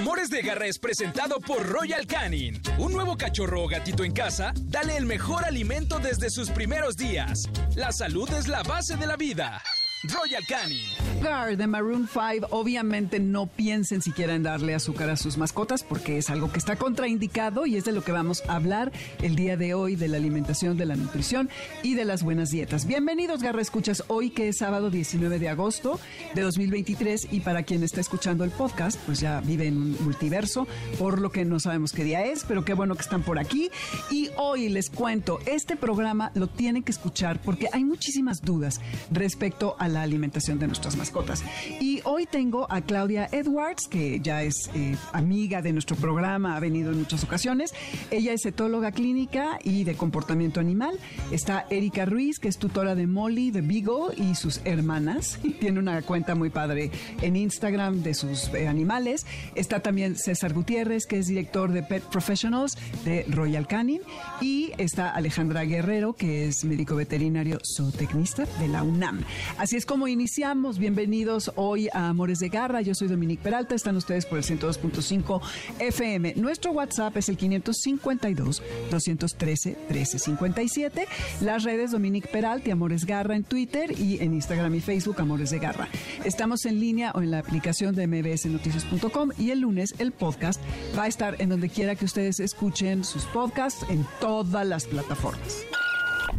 Amores de Garra es presentado por Royal Canin. Un nuevo cachorro o gatito en casa, dale el mejor alimento desde sus primeros días. La salud es la base de la vida. Royal Canin. de Maroon 5, obviamente no piensen siquiera en darle azúcar a sus mascotas porque es algo que está contraindicado y es de lo que vamos a hablar el día de hoy, de la alimentación, de la nutrición y de las buenas dietas. Bienvenidos, Garra Escuchas, hoy que es sábado 19 de agosto de 2023 y para quien está escuchando el podcast, pues ya vive en un multiverso, por lo que no sabemos qué día es, pero qué bueno que están por aquí. Y hoy les cuento, este programa lo tienen que escuchar porque hay muchísimas dudas respecto a la alimentación de nuestras mascotas. Y hoy tengo a Claudia Edwards, que ya es eh, amiga de nuestro programa, ha venido en muchas ocasiones. Ella es etóloga clínica y de comportamiento animal. Está Erika Ruiz, que es tutora de Molly, de Beagle y sus hermanas. Tiene una cuenta muy padre en Instagram de sus eh, animales. Está también César Gutiérrez, que es director de Pet Professionals de Royal Canin. Y está Alejandra Guerrero, que es médico veterinario zootecnista de la UNAM. Así es como iniciamos. Bienvenidos hoy a Amores de Garra. Yo soy Dominique Peralta. Están ustedes por el 102.5 FM. Nuestro WhatsApp es el 552-213-1357. Las redes Dominique Peralta y Amores Garra en Twitter y en Instagram y Facebook Amores de Garra. Estamos en línea o en la aplicación de mbsnoticias.com y el lunes el podcast va a estar en donde quiera que ustedes escuchen sus podcasts en todas las plataformas.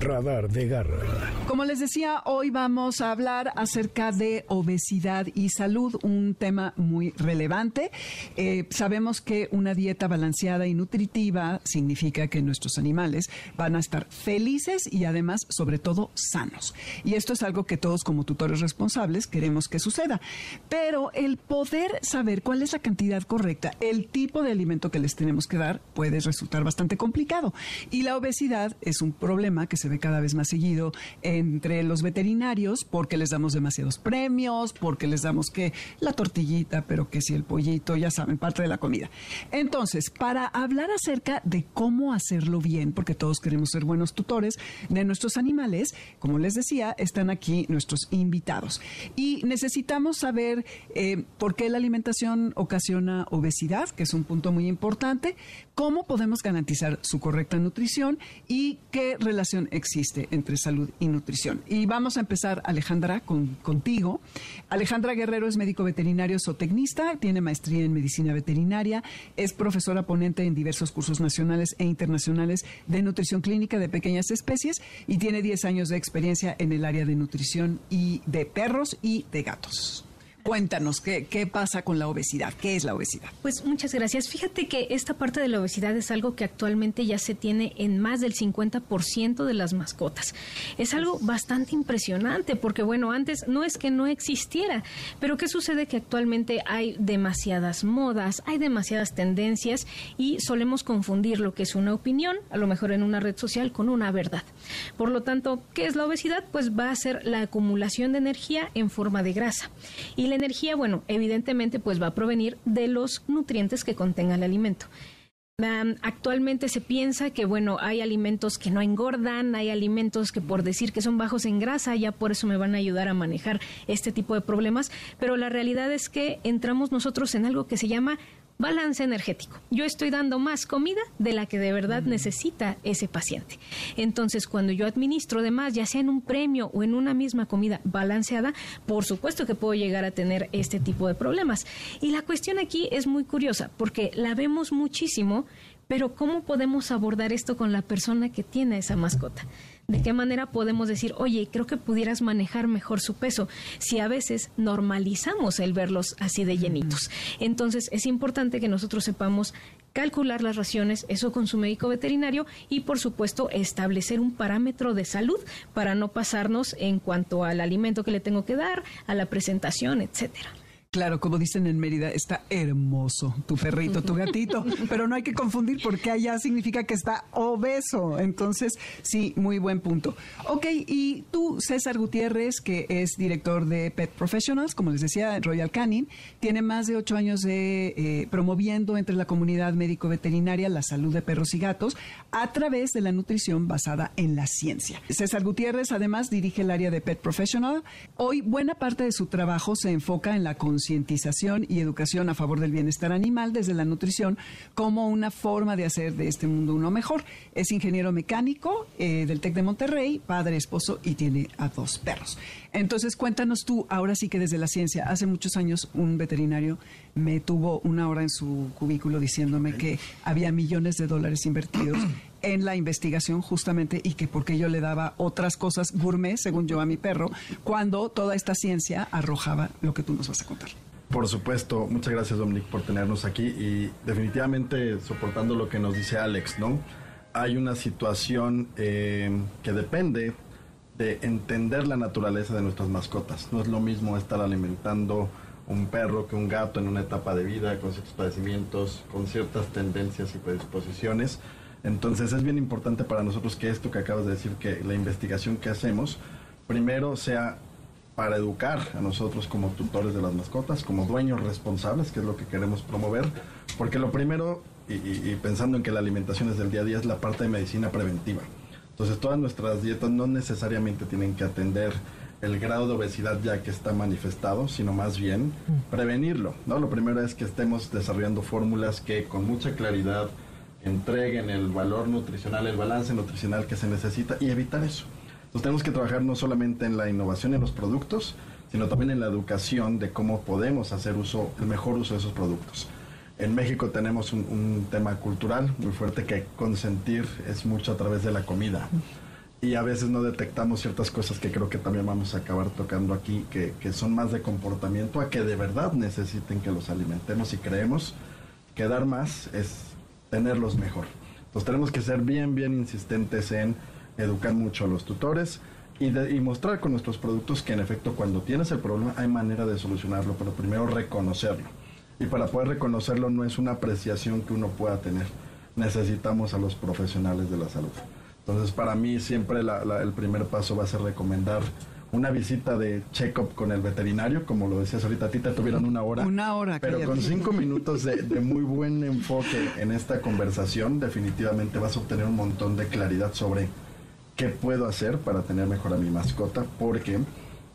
Radar de Garra. Como les decía, hoy vamos a hablar acerca de obesidad y salud, un tema muy relevante. Eh, sabemos que una dieta balanceada y nutritiva significa que nuestros animales van a estar felices y además, sobre todo, sanos. Y esto es algo que todos como tutores responsables queremos que suceda. Pero el poder saber cuál es la cantidad correcta, el tipo de alimento que les tenemos que dar, puede resultar bastante complicado. Y la obesidad es un problema que se cada vez más seguido entre los veterinarios porque les damos demasiados premios, porque les damos que la tortillita, pero que si el pollito, ya saben, parte de la comida. Entonces, para hablar acerca de cómo hacerlo bien, porque todos queremos ser buenos tutores de nuestros animales, como les decía, están aquí nuestros invitados. Y necesitamos saber eh, por qué la alimentación ocasiona obesidad, que es un punto muy importante, cómo podemos garantizar su correcta nutrición y qué relación existe entre salud y nutrición. Y vamos a empezar, Alejandra, con, contigo. Alejandra Guerrero es médico veterinario zootecnista, tiene maestría en medicina veterinaria, es profesora ponente en diversos cursos nacionales e internacionales de nutrición clínica de pequeñas especies y tiene 10 años de experiencia en el área de nutrición y de perros y de gatos. Cuéntanos, ¿qué, ¿qué pasa con la obesidad? ¿Qué es la obesidad? Pues muchas gracias. Fíjate que esta parte de la obesidad es algo que actualmente ya se tiene en más del 50% de las mascotas. Es algo bastante impresionante porque, bueno, antes no es que no existiera, pero ¿qué sucede? Que actualmente hay demasiadas modas, hay demasiadas tendencias y solemos confundir lo que es una opinión, a lo mejor en una red social, con una verdad. Por lo tanto, ¿qué es la obesidad? Pues va a ser la acumulación de energía en forma de grasa. Y la energía, bueno, evidentemente pues va a provenir de los nutrientes que contenga el alimento. actualmente se piensa que, bueno, hay alimentos que no engordan, hay alimentos que por decir que son bajos en grasa, ya por eso me van a ayudar a manejar este tipo de problemas, pero la realidad es que entramos nosotros en algo que se llama balance energético. Yo estoy dando más comida de la que de verdad necesita ese paciente. Entonces, cuando yo administro de más, ya sea en un premio o en una misma comida balanceada, por supuesto que puedo llegar a tener este tipo de problemas. Y la cuestión aquí es muy curiosa, porque la vemos muchísimo, pero ¿cómo podemos abordar esto con la persona que tiene esa mascota? ¿De qué manera podemos decir, oye, creo que pudieras manejar mejor su peso? Si a veces normalizamos el verlos así de llenitos. Entonces es importante que nosotros sepamos calcular las raciones, eso con su médico veterinario y por supuesto establecer un parámetro de salud para no pasarnos en cuanto al alimento que le tengo que dar, a la presentación, etcétera. Claro, como dicen en Mérida, está hermoso tu perrito, tu gatito, pero no hay que confundir porque allá significa que está obeso. Entonces, sí, muy buen punto. Ok, y tú, César Gutiérrez, que es director de Pet Professionals, como les decía, Royal Canin, tiene más de ocho años de eh, promoviendo entre la comunidad médico-veterinaria la salud de perros y gatos a través de la nutrición basada en la ciencia. César Gutiérrez, además, dirige el área de Pet Professional. Hoy, buena parte de su trabajo se enfoca en la conciencia concientización y educación a favor del bienestar animal desde la nutrición como una forma de hacer de este mundo uno mejor. Es ingeniero mecánico eh, del TEC de Monterrey, padre, esposo y tiene a dos perros. Entonces, cuéntanos tú, ahora sí que desde la ciencia, hace muchos años un veterinario me tuvo una hora en su cubículo diciéndome que había millones de dólares invertidos en la investigación justamente y que porque yo le daba otras cosas gourmet, según yo, a mi perro, cuando toda esta ciencia arrojaba lo que tú nos vas a contar. Por supuesto, muchas gracias Dominic por tenernos aquí y definitivamente soportando lo que nos dice Alex, ¿no? Hay una situación eh, que depende de entender la naturaleza de nuestras mascotas. No es lo mismo estar alimentando un perro que un gato en una etapa de vida con ciertos padecimientos, con ciertas tendencias y predisposiciones. Entonces es bien importante para nosotros que esto que acabas de decir, que la investigación que hacemos, primero sea para educar a nosotros como tutores de las mascotas, como dueños responsables, que es lo que queremos promover, porque lo primero, y, y pensando en que la alimentación es del día a día, es la parte de medicina preventiva. Entonces todas nuestras dietas no necesariamente tienen que atender el grado de obesidad ya que está manifestado, sino más bien prevenirlo. ¿no? Lo primero es que estemos desarrollando fórmulas que con mucha claridad entreguen el valor nutricional, el balance nutricional que se necesita y evitar eso. Entonces tenemos que trabajar no solamente en la innovación en los productos, sino también en la educación de cómo podemos hacer uso, el mejor uso de esos productos. En México tenemos un, un tema cultural muy fuerte que consentir es mucho a través de la comida y a veces no detectamos ciertas cosas que creo que también vamos a acabar tocando aquí, que, que, son más de comportamiento a que de verdad necesiten que los alimentemos y creemos que dar más es tenerlos mejor. Entonces tenemos que ser bien, bien insistentes en educar mucho a los tutores y, de, y mostrar con nuestros productos que en efecto cuando tienes el problema hay manera de solucionarlo, pero primero reconocerlo. Y para poder reconocerlo no es una apreciación que uno pueda tener, necesitamos a los profesionales de la salud. Entonces, para mí siempre la, la, el primer paso va a ser recomendar una visita de check-up con el veterinario, como lo decías ahorita, a ti te tuvieron una hora. Una hora. Pero cállate. con cinco minutos de, de, muy buen enfoque en esta conversación, definitivamente vas a obtener un montón de claridad sobre qué puedo hacer para tener mejor a mi mascota, porque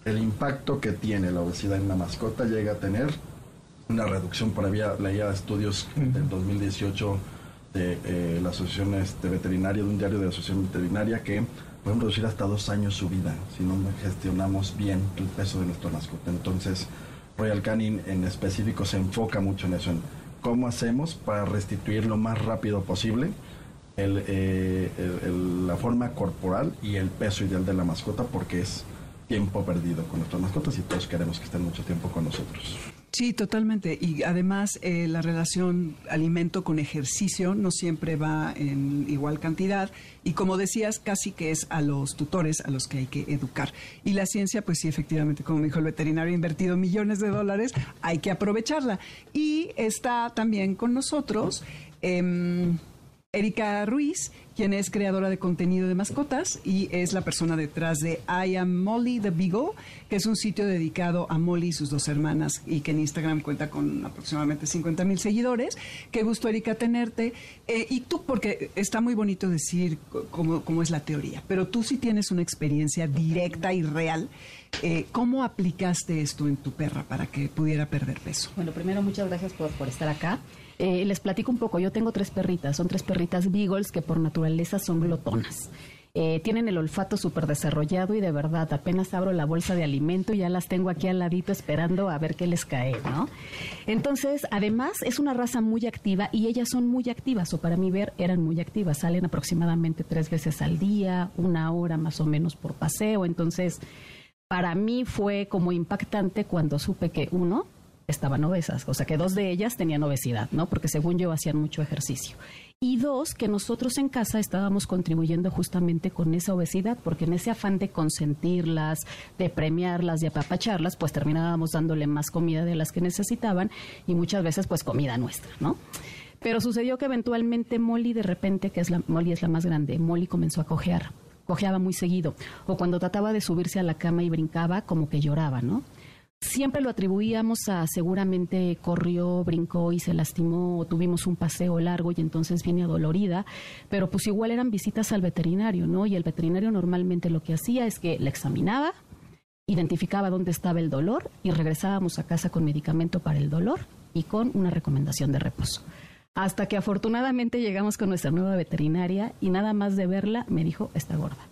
el impacto que tiene la obesidad en la mascota llega a tener una reducción, por ahí leía estudios del 2018 de eh, la Asociación este, Veterinaria, de un diario de la Asociación Veterinaria, que pueden reducir hasta dos años su vida si no gestionamos bien el peso de nuestra mascota. Entonces, Royal Canin en específico se enfoca mucho en eso, en cómo hacemos para restituir lo más rápido posible eh, la forma corporal y el peso ideal de la mascota, porque es tiempo perdido con nuestras mascotas y todos queremos que estén mucho tiempo con nosotros. Sí, totalmente. Y además eh, la relación alimento con ejercicio no siempre va en igual cantidad. Y como decías, casi que es a los tutores a los que hay que educar. Y la ciencia, pues sí, efectivamente, como dijo el veterinario, ha invertido millones de dólares, hay que aprovecharla. Y está también con nosotros. Eh, Erika Ruiz, quien es creadora de contenido de mascotas y es la persona detrás de I Am Molly the Beagle, que es un sitio dedicado a Molly y sus dos hermanas y que en Instagram cuenta con aproximadamente 50 mil seguidores. Qué gusto, Erika, tenerte. Eh, y tú, porque está muy bonito decir cómo, cómo, es la teoría, pero tú sí tienes una experiencia directa y real. Eh, ¿Cómo aplicaste esto en tu perra para que pudiera perder peso? Bueno, primero, muchas gracias por, por estar acá. Eh, les platico un poco. Yo tengo tres perritas. Son tres perritas beagles que por naturaleza son glotonas. Eh, tienen el olfato súper desarrollado y de verdad apenas abro la bolsa de alimento y ya las tengo aquí al ladito esperando a ver qué les cae, ¿no? Entonces, además es una raza muy activa y ellas son muy activas, o para mí ver eran muy activas, salen aproximadamente tres veces al día, una hora más o menos por paseo, entonces para mí fue como impactante cuando supe que uno, estaban obesas, o sea que dos de ellas tenían obesidad, ¿no? Porque según yo hacían mucho ejercicio. Y dos, que nosotros en casa estábamos contribuyendo justamente con esa obesidad, porque en ese afán de consentirlas, de premiarlas, de apapacharlas, pues terminábamos dándole más comida de las que necesitaban y muchas veces pues comida nuestra, ¿no? Pero sucedió que eventualmente Molly de repente, que es la, Molly es la más grande, Molly comenzó a cojear, cojeaba muy seguido, o cuando trataba de subirse a la cama y brincaba, como que lloraba, ¿no? Siempre lo atribuíamos a seguramente corrió, brincó y se lastimó, o tuvimos un paseo largo y entonces viene dolorida, pero pues igual eran visitas al veterinario, ¿no? Y el veterinario normalmente lo que hacía es que la examinaba, identificaba dónde estaba el dolor y regresábamos a casa con medicamento para el dolor y con una recomendación de reposo. Hasta que afortunadamente llegamos con nuestra nueva veterinaria y nada más de verla me dijo, está gorda.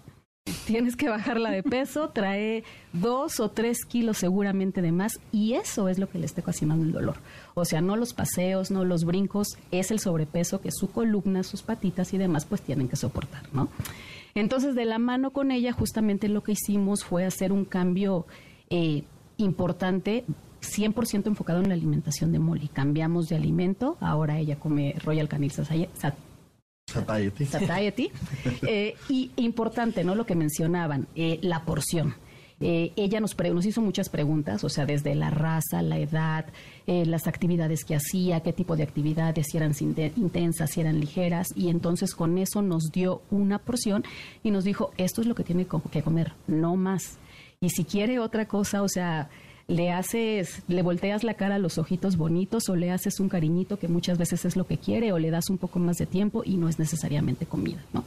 Tienes que bajarla de peso, trae dos o tres kilos seguramente de más y eso es lo que le está ocasionando el dolor. O sea, no los paseos, no los brincos, es el sobrepeso que su columna, sus patitas y demás pues tienen que soportar, ¿no? Entonces, de la mano con ella, justamente lo que hicimos fue hacer un cambio eh, importante 100% enfocado en la alimentación de Molly. Cambiamos de alimento, ahora ella come Royal Canin Satiety. Satiety. Eh, y importante, ¿no? Lo que mencionaban, eh, la porción. Eh, ella nos, nos hizo muchas preguntas, o sea, desde la raza, la edad, las actividades que hacía, qué tipo de actividades, si eran intensas, si eran ligeras, y entonces con eso nos dio una porción y nos dijo, esto es lo que tiene que comer, no más. Y si quiere otra cosa, o sea, le haces, le volteas la cara a los ojitos bonitos o le haces un cariñito que muchas veces es lo que quiere o le das un poco más de tiempo y no es necesariamente comida, ¿no?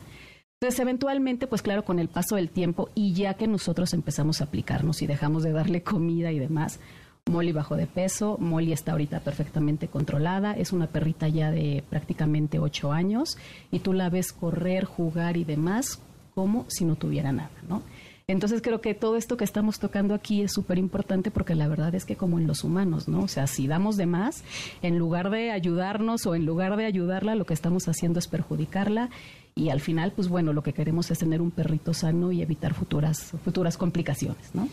Entonces, eventualmente, pues claro, con el paso del tiempo y ya que nosotros empezamos a aplicarnos y dejamos de darle comida y demás, Molly bajó de peso, Molly está ahorita perfectamente controlada, es una perrita ya de prácticamente ocho años y tú la ves correr, jugar y demás como si no tuviera nada, ¿no? Entonces creo que todo esto que estamos tocando aquí es súper importante porque la verdad es que como en los humanos, ¿no? O sea, si damos de más, en lugar de ayudarnos o en lugar de ayudarla, lo que estamos haciendo es perjudicarla y al final, pues bueno, lo que queremos es tener un perrito sano y evitar futuras, futuras complicaciones, ¿no?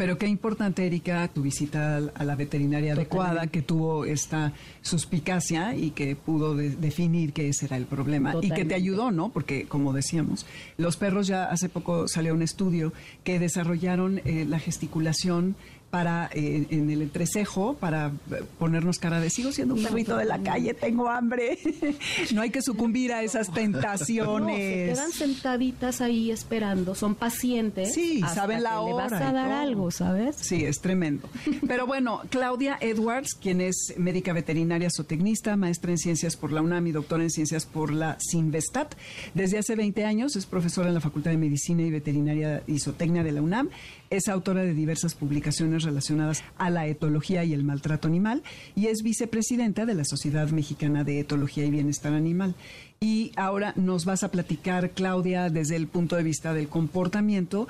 Pero qué importante, Erika, tu visita a la veterinaria adecuada, que tuvo esta suspicacia y que pudo definir que ese era el problema y que te ayudó, ¿no? Porque, como decíamos, los perros ya hace poco salió un estudio que desarrollaron eh, la gesticulación para eh, en el entrecejo para ponernos cara de sigo siendo un perrito de la calle, tengo hambre. no hay que sucumbir a esas tentaciones. se quedan sentaditas ahí esperando, son pacientes. Sí, saben la hora. Le vas a dar algo, ¿sabes? Sí, es tremendo. Pero bueno, Claudia Edwards, quien es médica veterinaria zootecnista, maestra en ciencias por la UNAM y doctora en ciencias por la Sinvestat, desde hace 20 años es profesora en la Facultad de Medicina y Veterinaria y Zootecnia de la UNAM es autora de diversas publicaciones relacionadas a la etología y el maltrato animal y es vicepresidenta de la Sociedad Mexicana de Etología y Bienestar Animal. Y ahora nos vas a platicar, Claudia, desde el punto de vista del comportamiento,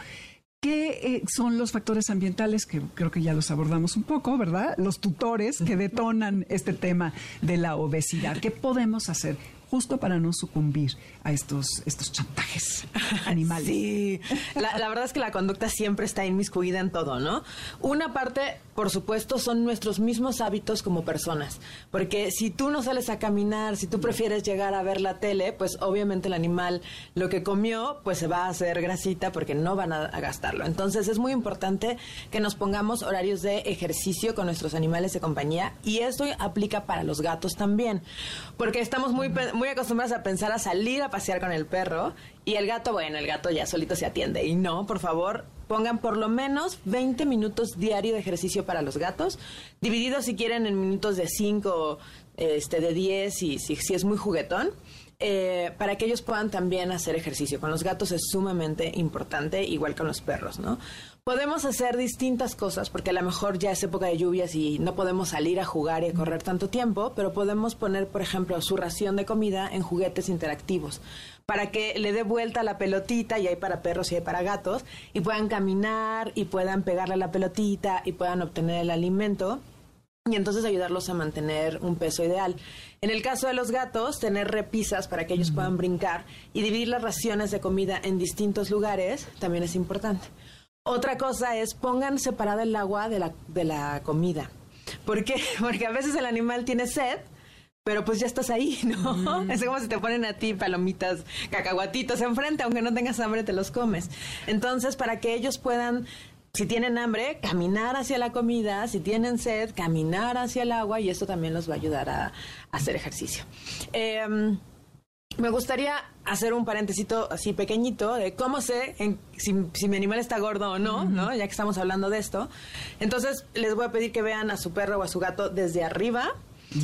¿Qué eh, son los factores ambientales que creo que ya los abordamos un poco, verdad? Los tutores que detonan este tema de la obesidad. ¿Qué podemos hacer? Justo para no sucumbir a estos, estos chantajes animales. Sí, la, la, verdad es que la conducta siempre está inmiscuida en todo, ¿no? Una parte, por supuesto, son nuestros mismos hábitos como personas, porque si tú no sales a caminar, si tú prefieres llegar a ver la tele, pues obviamente el animal lo que comió, pues se va a hacer grasita porque no van a, a gastarlo. Entonces es muy importante que nos pongamos horarios de ejercicio con nuestros animales de compañía y esto aplica para los gatos también, porque estamos muy muy acostumbrados a pensar a salir a pasear con el perro y el gato, bueno, el gato ya solito se atiende. Y no, por favor, pongan por lo menos 20 minutos diario de ejercicio para los gatos, divididos si quieren en minutos de 5, este, de 10 y si, es muy juguetón. Eh, para que ellos puedan también hacer ejercicio. Con los gatos es sumamente importante, igual con los perros, ¿no? Podemos hacer distintas cosas, porque a lo mejor ya es época de lluvias y no podemos salir a jugar y a correr tanto tiempo, pero podemos poner, por ejemplo, su ración de comida en juguetes interactivos para que le dé vuelta la pelotita, y hay para perros y hay para gatos, y puedan caminar y puedan pegarle la pelotita y puedan obtener el alimento y entonces ayudarlos a mantener un peso ideal. En el caso de los gatos, tener repisas para que ellos puedan brincar y dividir las raciones de comida en distintos lugares también es importante. Otra cosa es pongan separada el agua de la, de la comida. ¿Por qué? Porque a veces el animal tiene sed, pero pues ya estás ahí, ¿no? Es como si te ponen a ti palomitas, cacahuatitos enfrente, aunque no tengas hambre, te los comes. Entonces, para que ellos puedan si tienen hambre, caminar hacia la comida, si tienen sed, caminar hacia el agua y esto también los va a ayudar a, hacer ejercicio. Em, me gustaría hacer un parentesito así pequeñito de cómo sé si, mi animal está gordo o no, ¿no? Ya que estamos hablando de esto. Entonces, les voy a pedir que vean a su perro o a su gato desde arriba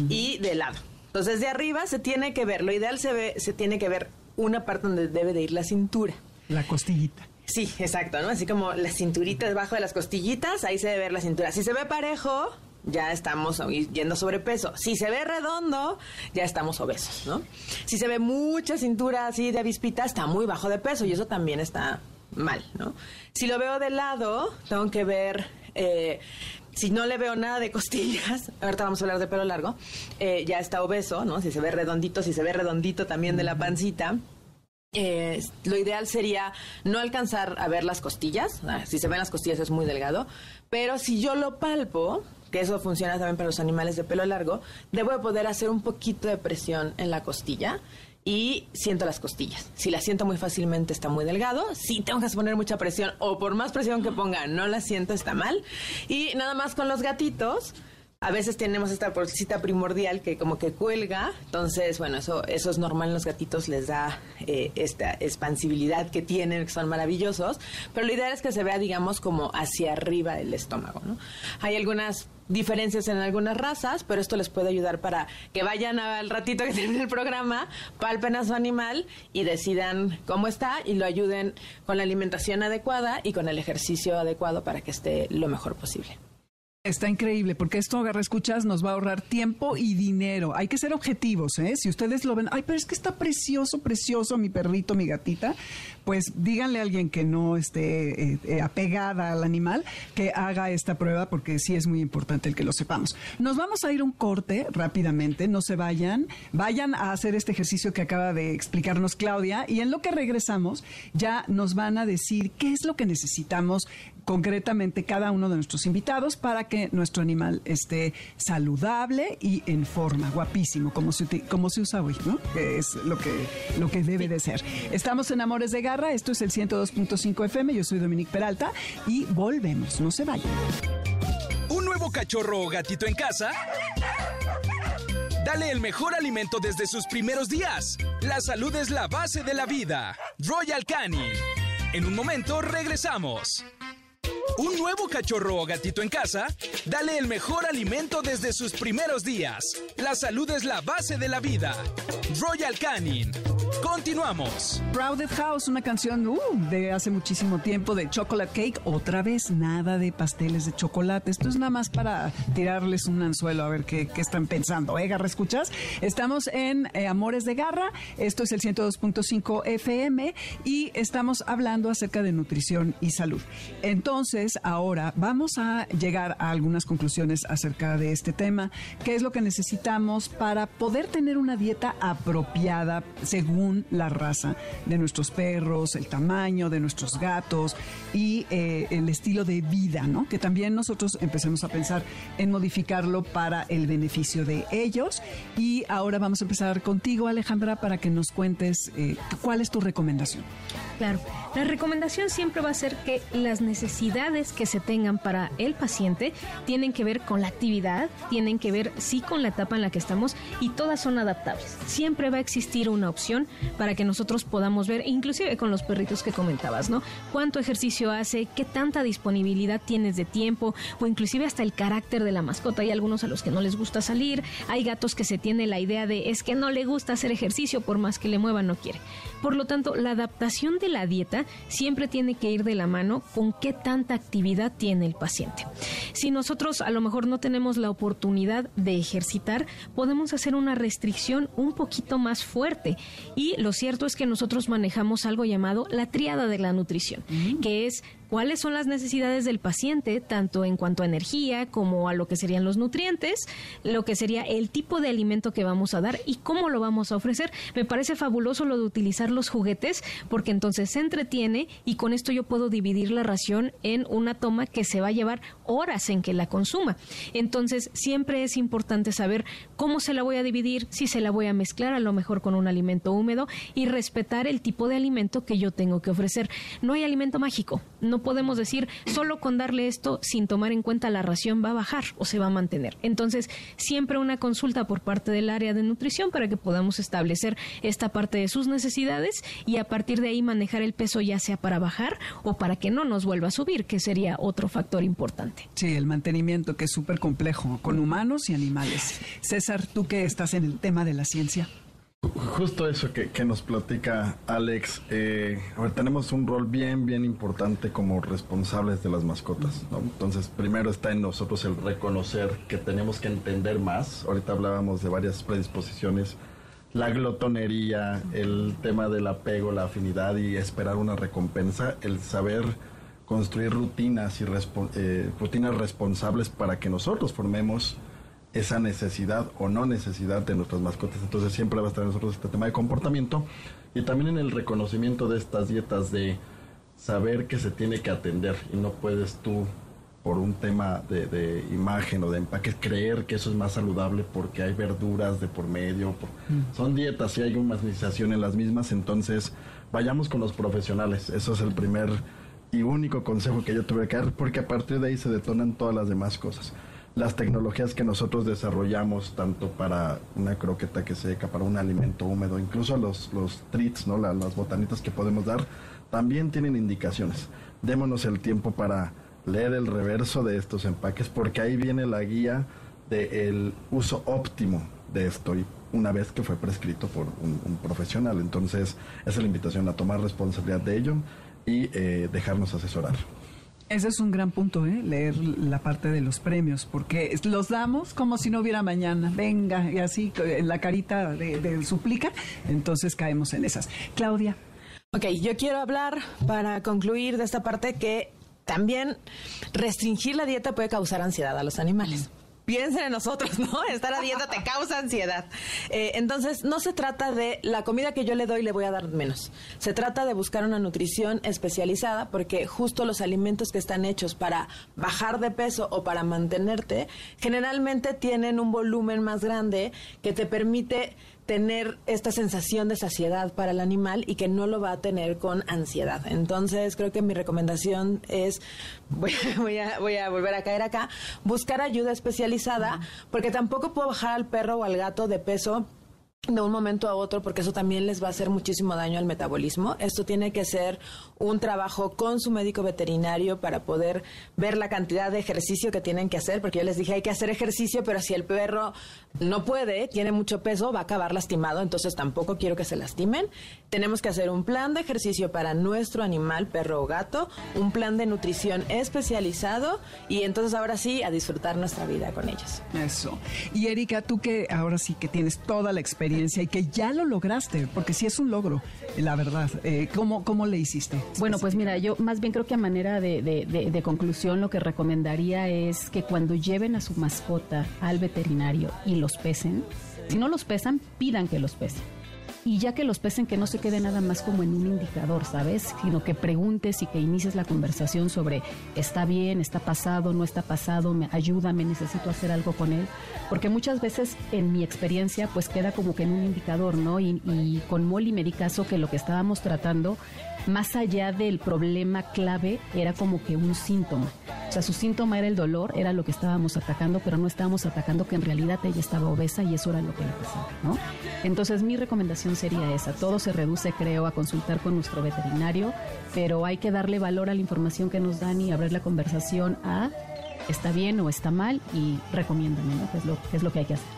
y de lado. Entonces, desde arriba se tiene que ver, lo ideal se ve, se tiene que ver una parte donde debe de ir la cintura. La costillita. Sí, exacto, ¿no? Así como la cinturita debajo de las costillitas, ahí se debe ver la cintura. Si se ve parejo, ya estamos yendo sobrepeso. Si se ve redondo, ya estamos obesos, ¿no? Si se ve mucha cintura así de avispita, está muy bajo de peso y eso también está mal, ¿no? Si lo veo de lado, tengo que ver... Eh, si no le veo nada de costillas, ahorita vamos a hablar de pelo largo, eh, ya está obeso, ¿no? Si se ve redondito, si se ve redondito también de la pancita, eh, lo ideal sería no alcanzar a ver las costillas. Si se ven las costillas es muy delgado. Pero si yo lo palpo, que eso funciona también para los animales de pelo largo, debo de poder hacer un poquito de presión en la costilla y siento las costillas. Si la siento muy fácilmente está muy delgado. Si tengo que poner mucha presión o por más presión que ponga no la siento está mal. Y nada más con los gatitos a veces tenemos esta bolsita primordial que como que cuelga, entonces, bueno, eso, eso es normal en los gatitos, les da eh, esta expansibilidad que tienen, que son maravillosos, pero lo ideal es que se vea, digamos, como hacia arriba del estómago, ¿no? Hay algunas diferencias en algunas razas, pero esto les puede ayudar para que vayan al ratito que termine el programa, palpen a su animal y decidan cómo está y lo ayuden con la alimentación adecuada y con el ejercicio adecuado para que esté lo mejor posible. Está increíble, porque esto, agarra escuchas, nos va a ahorrar tiempo y dinero. Hay que ser objetivos, ¿eh? Si ustedes lo ven, ay, pero es que está precioso, precioso mi perrito, mi gatita, pues díganle a alguien que no esté eh, eh, apegada al animal que haga esta prueba, porque sí es muy importante el que lo sepamos. Nos vamos a ir un corte rápidamente, no se vayan, vayan a hacer este ejercicio que acaba de explicarnos Claudia, y en lo que regresamos ya nos van a decir qué es lo que necesitamos concretamente cada uno de nuestros invitados para que nuestro animal esté saludable y en forma, guapísimo, como se, como se usa hoy, ¿no? Que es lo que, lo que debe de ser. Estamos en Amores de Esto es el 102.5 FM, yo soy Dominique Peralta y volvemos, no se vayan. ¿Un nuevo cachorro o gatito en casa? Dale el mejor alimento desde sus primeros días. La salud es la base de la vida. Royal Canin. En un momento regresamos. ¿Un nuevo cachorro o gatito en casa? Dale el mejor alimento desde sus primeros días. La salud es la base de la vida. Royal Canin. Continuamos. Crowded House, una canción uh, de hace muchísimo tiempo de Chocolate Cake. Otra vez nada de pasteles de chocolate. Esto es nada más para tirarles un anzuelo a ver qué, están pensando. ¿Eh, Garra, escuchas? Estamos en eh, Amores de Garra. Esto es el 102.5 FM y estamos hablando acerca de nutrición y salud. Entonces, ahora vamos a llegar a algunas conclusiones acerca de este tema. ¿Qué es lo que necesitamos para poder tener una dieta apropiada según la raza de nuestros perros, el tamaño de nuestros gatos y eh, el estilo de vida, ¿no? Que también nosotros empecemos a pensar en modificarlo para el beneficio de ellos. Y ahora vamos a empezar contigo, Alejandra, para que nos cuentes eh, cuál es tu recomendación. Claro, la recomendación siempre va a ser que las necesidades que se tengan para el paciente tienen que ver con la actividad, tienen que ver sí con la etapa en la que estamos y todas son adaptables. Siempre va a existir una opción para que nosotros podamos ver, inclusive con los perritos que comentabas, ¿no? Cuánto ejercicio hace, qué tanta disponibilidad tienes de tiempo o inclusive hasta el carácter de la mascota. Hay algunos a los que no les gusta salir, hay gatos que se tiene la idea de es que no le gusta hacer ejercicio por más que le muevan no quiere. Por lo tanto, la adaptación de la dieta siempre tiene que ir de la mano con qué tanta actividad tiene el paciente. Si nosotros a lo mejor no tenemos la oportunidad de ejercitar, podemos hacer una restricción un poquito más fuerte. Y lo cierto es que nosotros manejamos algo llamado la triada de la nutrición, que es cuáles son las necesidades del paciente, tanto en cuanto a energía como a lo que serían los nutrientes, lo que sería el tipo de alimento que vamos a dar y cómo lo vamos a ofrecer. Me parece fabuloso lo de utilizar los juguetes porque entonces se entretiene y con esto yo puedo dividir la ración en una toma que se va a llevar horas en que la consuma. Entonces siempre es importante saber cómo se la voy a dividir, si se la voy a mezclar a lo mejor con un alimento húmedo y respetar el tipo de alimento que yo tengo que ofrecer. No hay alimento mágico, podemos decir solo con darle esto sin tomar en cuenta la ración va a bajar o se va a mantener. Entonces, siempre una consulta por parte del área de nutrición para que podamos establecer esta parte de sus necesidades y a partir de ahí manejar el peso ya sea para bajar o para que no nos vuelva a subir, que sería otro factor importante. Sí, el mantenimiento que es súper complejo con humanos y animales. César, tú que estás en el tema de la ciencia. Justo eso que, nos platica Alex, eh, tenemos un rol bien, bien importante como responsables de las mascotas. Entonces, primero está en nosotros el reconocer que tenemos que entender más. Ahorita hablábamos de varias predisposiciones, la glotonería, el tema del apego, la afinidad y esperar una recompensa, el saber construir rutinas y eh, rutinas responsables para que nosotros formemos esa necesidad o no necesidad de nuestras mascotas. Entonces siempre va a estar en nosotros este tema de comportamiento y también en el reconocimiento de estas dietas de saber que se tiene que atender y no puedes tú por un tema de, imagen o de empaque creer que eso es más saludable porque hay verduras de por medio. Mm. Son dietas y hay humanización en las mismas, entonces vayamos con los profesionales. Eso es el primer y único consejo que yo tuve que dar porque a partir de ahí se detonan todas las demás cosas las tecnologías que nosotros desarrollamos, tanto para una croqueta que seca, para un alimento húmedo, incluso los, los treats, ¿no? las botanitas que podemos dar, también tienen indicaciones. Démonos el tiempo para leer el reverso de estos empaques, porque ahí viene la guía del uso óptimo de esto y una vez que fue prescrito por un, profesional. Entonces, esa es la invitación a tomar responsabilidad de ello y eh, dejarnos asesorar. Ese es un gran punto, ¿eh? leer la parte de los premios, porque los damos como si no hubiera mañana. Venga, y así la carita de, suplica, entonces caemos en esas. Claudia. Ok, yo quiero hablar para concluir de esta parte que también restringir la dieta puede causar ansiedad a los animales piensen en nosotros, ¿no? Estar a dieta te causa ansiedad. Eh, entonces, no se trata de la comida que yo le doy, le voy a dar menos. Se trata de buscar una nutrición especializada porque justo los alimentos que están hechos para bajar de peso o para mantenerte, generalmente tienen un volumen más grande que te permite tener esta sensación de saciedad para el animal y que no lo va a tener con ansiedad. Entonces, creo que mi recomendación es, voy, voy, a, voy a volver a caer acá, buscar ayuda especializada, porque tampoco puedo bajar al perro o al gato de peso de un momento a otro porque eso también les va a hacer muchísimo daño al metabolismo. Esto tiene que ser un trabajo con su médico veterinario para poder ver la cantidad de ejercicio que tienen que hacer, porque yo les dije hay que hacer ejercicio, pero si el perro no puede, tiene mucho peso, va a acabar lastimado, entonces tampoco quiero que se lastimen. Tenemos que hacer un plan de ejercicio para nuestro animal, perro o gato, un plan de nutrición especializado y entonces ahora sí a disfrutar nuestra vida con ellos. Eso. Y Erika, tú que ahora sí que tienes toda la experiencia y que ya lo lograste, porque sí es un logro, la verdad. Eh, ¿cómo, ¿Cómo le hiciste? Bueno, pues mira, yo más bien creo que a manera de, de conclusión lo que recomendaría es que cuando lleven a su mascota al veterinario y los pesen, si no los pesan, pidan que los pesen y ya que los pesen que no se quede nada más como en un indicador, ¿sabes? Sino que preguntes y que inicies la conversación sobre está bien, está pasado, no está pasado, me, ayúdame, necesito hacer algo con él, porque muchas veces en mi experiencia pues queda como que en un indicador, ¿no? Y, y con Molly me di caso que lo que estábamos tratando más allá del problema clave, era como que un síntoma. O sea, su síntoma era el dolor, era lo que estábamos atacando, pero no estábamos atacando que en realidad ella estaba obesa y eso era lo que le pasaba, ¿no? Entonces, mi recomendación sería esa. Todo se reduce, creo, a consultar con nuestro veterinario, pero hay que darle valor a la información que nos dan y abrir la conversación a está bien o está mal y recomiéndame, ¿no? lo, qué es lo que hay que hacer.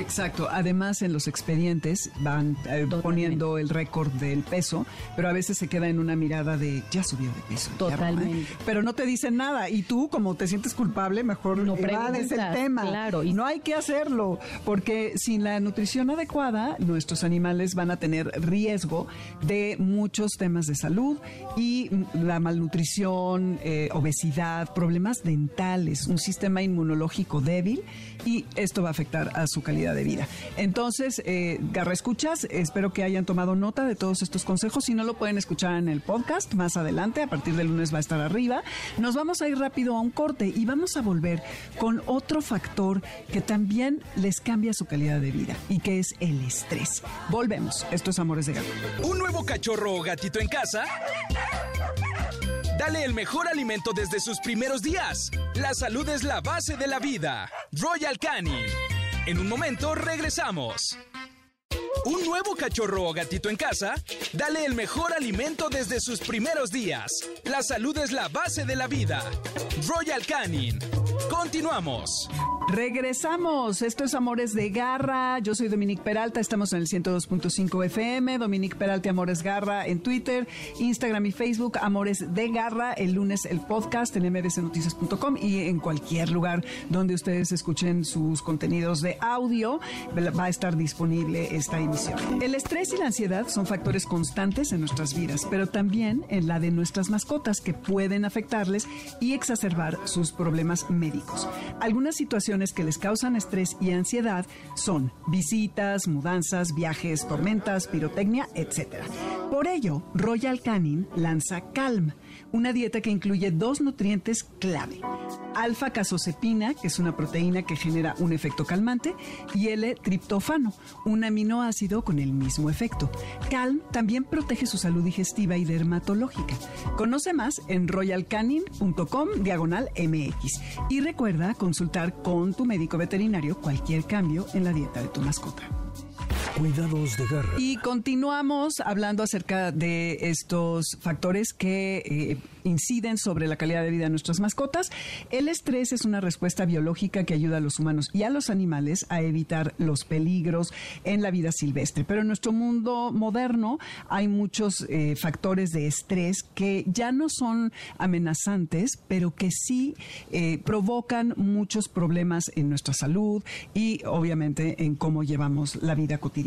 Exacto. Además, en los expedientes van eh, poniendo el récord del peso, pero a veces se queda en una mirada de ya subió de peso. Totalmente. Pero no te dicen nada. Y tú, como te sientes culpable, mejor no evades el tema. Claro. Y no hay que hacerlo, porque sin la nutrición adecuada, nuestros animales van a tener riesgo de muchos temas de salud y la malnutrición, eh, obesidad, problemas dentales, un sistema inmunológico débil y esto va a afectar a su calidad de vida. Entonces, eh, Garra Escuchas, espero que hayan tomado nota de todos estos consejos. Si no lo pueden escuchar en el podcast más adelante, a partir del lunes va a estar arriba. Nos vamos a ir rápido a un corte y vamos a volver con otro factor que también les cambia su calidad de vida y que es el estrés. Volvemos. Esto es Amores de Gato. ¿Un nuevo cachorro o gatito en casa? Dale el mejor alimento desde sus primeros días. La salud es la base de la vida. Royal Canin. En un momento regresamos. ¿Un nuevo cachorro o gatito en casa? Dale el mejor alimento desde sus primeros días. La salud es la base de la vida. Royal Canin. Continuamos. Regresamos. Esto es Amores de Garra. Yo soy Dominique Peralta. Estamos en el 102.5 FM. Dominique Peralta Amores Garra en Twitter, Instagram y Facebook. Amores de Garra. El lunes el podcast en mbsnoticias.com y en cualquier lugar donde ustedes escuchen sus contenidos de audio va a estar disponible esta emisión. El estrés y la ansiedad son factores constantes en nuestras vidas, pero también en la de nuestras mascotas que pueden afectarles y exacerbar sus problemas médicos. Algunas situaciones que les causan estrés y ansiedad son visitas, mudanzas, viajes, tormentas, pirotecnia, etc. Por ello, Royal Canin lanza Calm una dieta que incluye dos nutrientes clave. Alfa-casozepina, que es una proteína que genera un efecto calmante, y L-triptofano, un aminoácido con el mismo efecto. Calm también protege su salud digestiva y dermatológica. Conoce más en royalcanin.com diagonal MX. Y recuerda consultar con tu médico veterinario cualquier cambio en la dieta de tu mascota. Cuidados de garra. Y continuamos hablando acerca de estos factores que eh, inciden sobre la calidad de vida de nuestras mascotas. El estrés es una respuesta biológica que ayuda a los humanos y a los animales a evitar los peligros en la vida silvestre. Pero en nuestro mundo moderno hay muchos eh, factores de estrés que ya no son amenazantes, pero que sí eh, provocan muchos problemas en nuestra salud y obviamente en cómo llevamos la vida cotidiana.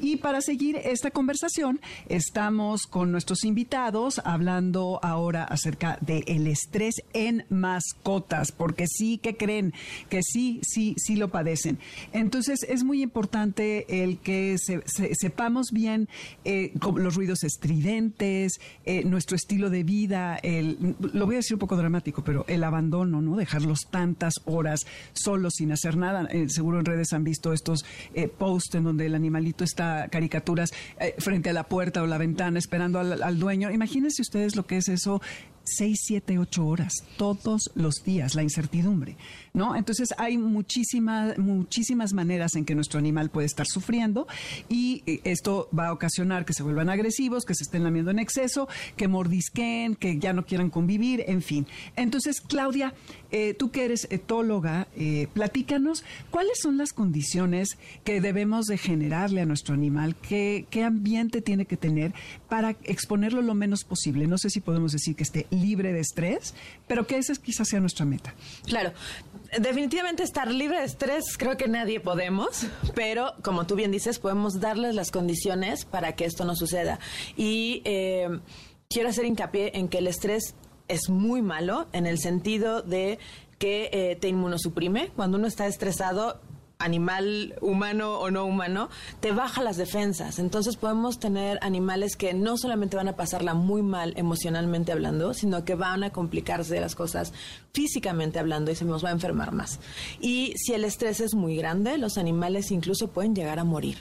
Y para seguir esta conversación, estamos con nuestros invitados hablando ahora acerca del estrés en mascotas, porque sí que creen que sí, sí, sí lo padecen. Entonces es muy importante el que sepamos bien eh, los ruidos estridentes, eh, nuestro estilo de vida, el, lo voy a decir un poco dramático, pero el abandono, ¿no? Dejarlos tantas horas solos sin hacer nada. Eh, seguro en redes han visto estos posts en donde el animalito está caricaturas frente a la puerta o la ventana esperando al, al dueño. Imagínense ustedes lo que es eso 6, 7, 8 horas todos los días, la incertidumbre, ¿no? Entonces hay muchísimas, muchísimas maneras en que nuestro animal puede estar sufriendo y eh, esto va a ocasionar que se vuelvan agresivos, que se estén lamiendo en exceso, que mordisquen, que ya no quieran convivir, en fin. Entonces, Claudia, eh, tú que eres etóloga, eh, platícanos cuáles son las condiciones que debemos de generarle a nuestro animal, qué, qué ambiente tiene que tener para exponerlo lo menos posible. No sé si podemos decir que esté libre de estrés, pero que esa quizás sea nuestra meta. Claro. Definitivamente estar libre de estrés creo que nadie podemos, pero como tú bien dices, podemos darles las condiciones para que esto no suceda. Y eh, quiero hacer hincapié en que el estrés es muy malo en el sentido de que eh, te inmunosuprime. Cuando uno está estresado, animal humano o no humano, te baja las defensas. Entonces podemos tener animales que no solamente van a pasarla muy mal emocionalmente hablando, sino que van a complicarse las cosas físicamente hablando y se nos va a enfermar más. Y si el estrés es muy grande, los animales incluso pueden llegar a morir.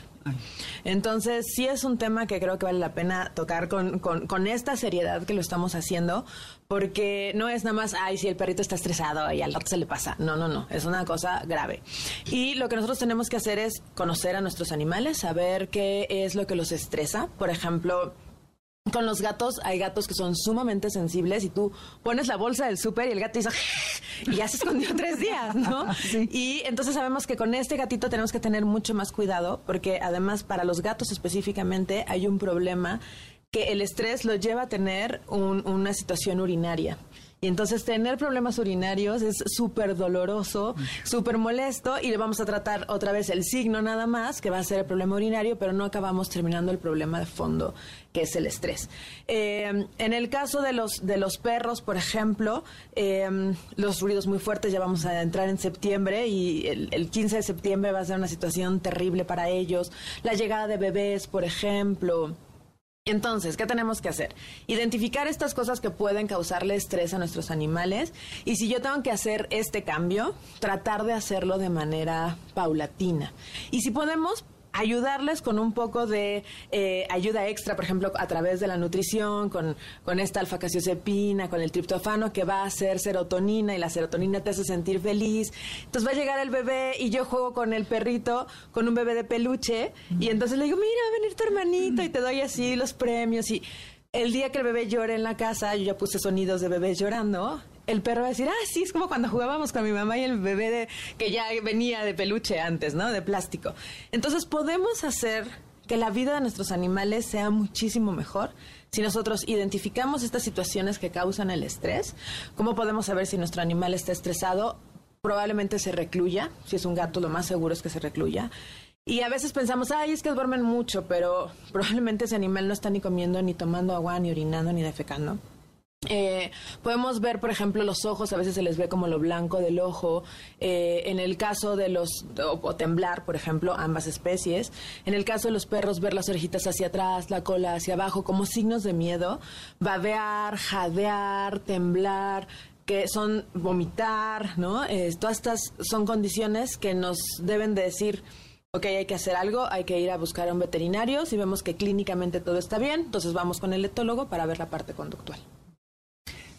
Entonces, sí es un tema que creo que vale la pena tocar con, con, esta seriedad que lo estamos haciendo, porque no es nada más, ay, si el perrito está estresado y al rato se le pasa. No, no, no, es una cosa grave. Y lo que nosotros tenemos que hacer es conocer a nuestros animales, saber qué es lo que los estresa. Por ejemplo, con los gatos hay gatos que son sumamente sensibles y tú pones la bolsa del súper y el gato dice y ya se escondió tres días, ¿no? Y entonces sabemos que con este gatito tenemos que tener mucho más cuidado porque además para los gatos específicamente hay un problema que el estrés lo lleva a tener una situación urinaria. Y entonces tener problemas urinarios es súper doloroso, súper molesto y le vamos a tratar otra vez el signo nada más, que va a ser el problema urinario, pero no acabamos terminando el problema de fondo, que es el estrés. Eh, en el caso de los, de los perros, por ejemplo, eh, los ruidos muy fuertes, ya vamos a entrar en septiembre y el, el 15 de septiembre va a ser una situación terrible para ellos. La llegada de bebés, por ejemplo entonces, ¿qué tenemos que hacer? Identificar estas cosas que pueden causarle estrés a nuestros animales y si yo tengo que hacer este cambio, tratar de hacerlo de manera paulatina. Y si podemos, ayudarles con un poco de eh, ayuda extra, por ejemplo, a través de la nutrición, con, con esta alfa-casiosepina, con el triptofano que va a hacer serotonina y la serotonina te hace sentir feliz. Entonces va a llegar el bebé y yo juego con el perrito, con un bebé de peluche, y entonces le digo, mira, va a venir tu hermanito y te doy así los premios y el día que el bebé llore en la casa, yo ya puse sonidos de bebés llorando, el perro va a decir, ah, sí, es como cuando jugábamos con mi mamá y el bebé de, que ya venía de peluche antes, ¿no? De plástico. Entonces podemos hacer que la vida de nuestros animales sea muchísimo mejor si nosotros identificamos estas situaciones que causan el estrés. ¿Cómo podemos saber si nuestro animal está estresado? Probablemente se recluya. Si es un gato, lo más seguro es que se recluya. Y a veces pensamos, ay, es que duermen mucho, pero probablemente ese animal no está ni comiendo, ni tomando agua, ni orinando, ni defecando. Eh, podemos ver, por ejemplo, los ojos, a veces se les ve como lo blanco del ojo. Eh, en el caso de los, o, temblar, por ejemplo, ambas especies. En el caso de los perros, ver las orejitas hacia atrás, la cola hacia abajo, como signos de miedo. Babear, jadear, temblar, que son vomitar, ¿no? Eh, todas estas son condiciones que nos deben de decir, ok, hay que hacer algo, hay que ir a buscar a un veterinario. Si vemos que clínicamente todo está bien, entonces vamos con el etólogo para ver la parte conductual.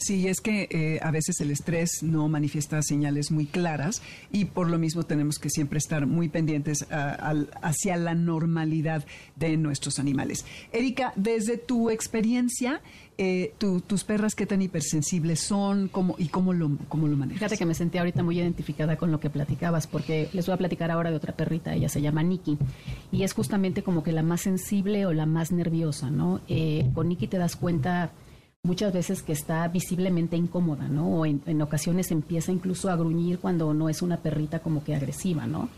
Sí, es que eh, a veces el estrés no manifiesta señales muy claras y por lo mismo tenemos que siempre estar muy pendientes hacia la normalidad de nuestros animales. Erika, desde tu experiencia, eh, tus perras qué tan hipersensibles son cómo, y cómo lo, cómo lo manejas. Fíjate que me sentí ahorita muy identificada con lo que platicabas, porque les voy a platicar ahora de otra perrita, ella se llama Nikki, y es justamente como que la más sensible o la más nerviosa, ¿no? Eh, con Nikki te das cuenta muchas veces que está visiblemente incómoda, ¿no? O en, ocasiones empieza incluso a gruñir cuando no es una perrita como que agresiva, ¿no?